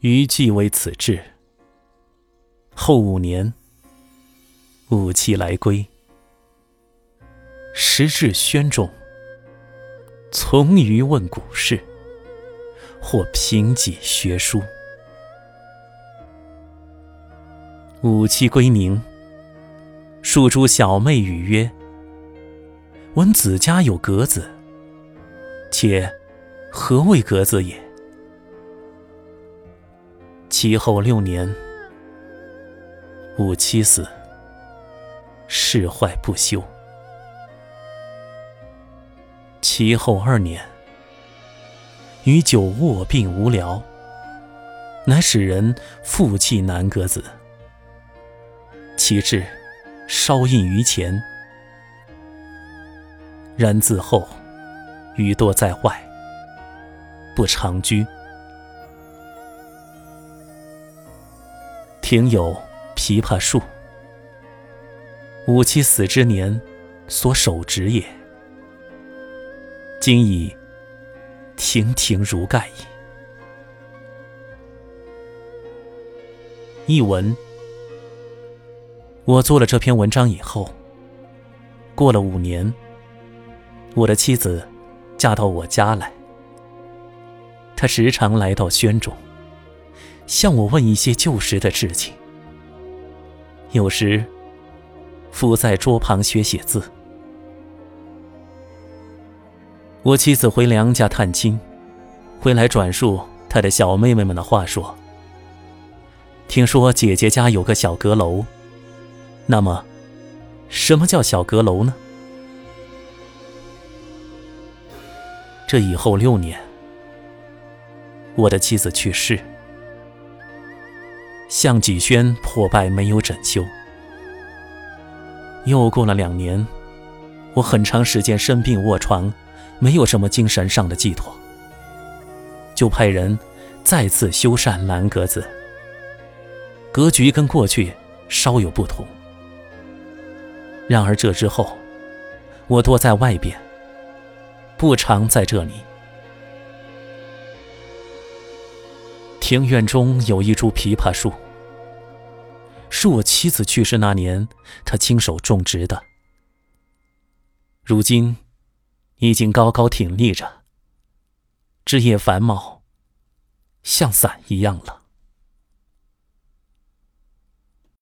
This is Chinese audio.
余既为此志。后五年，武器来归，时至轩中，从余问古事，或评己学书。吾妻归宁，庶诸小妹语曰：“闻子家有格子，且何谓格子也？”其后六年，吾妻死，事坏不休。其后二年，余久卧病无聊，乃使人复弃南阁子。其志稍印于前，然自后余多在外，不常居。庭有枇杷树，吾妻死之年所手植也，今已亭亭如盖矣。译文：我做了这篇文章以后，过了五年，我的妻子嫁到我家来，她时常来到轩中。向我问一些旧时的事情，有时伏在桌旁学写字。我妻子回娘家探亲，回来转述她的小妹妹们的话说：“听说姐姐家有个小阁楼，那么，什么叫小阁楼呢？”这以后六年，我的妻子去世。项脊轩破败，没有整修。又过了两年，我很长时间生病卧床，没有什么精神上的寄托，就派人再次修缮蓝格子。格局跟过去稍有不同。然而这之后，我多在外边，不常在这里。庭院中有一株枇杷树，是我妻子去世那年她亲手种植的。如今已经高高挺立着，枝叶繁茂，像伞一样了。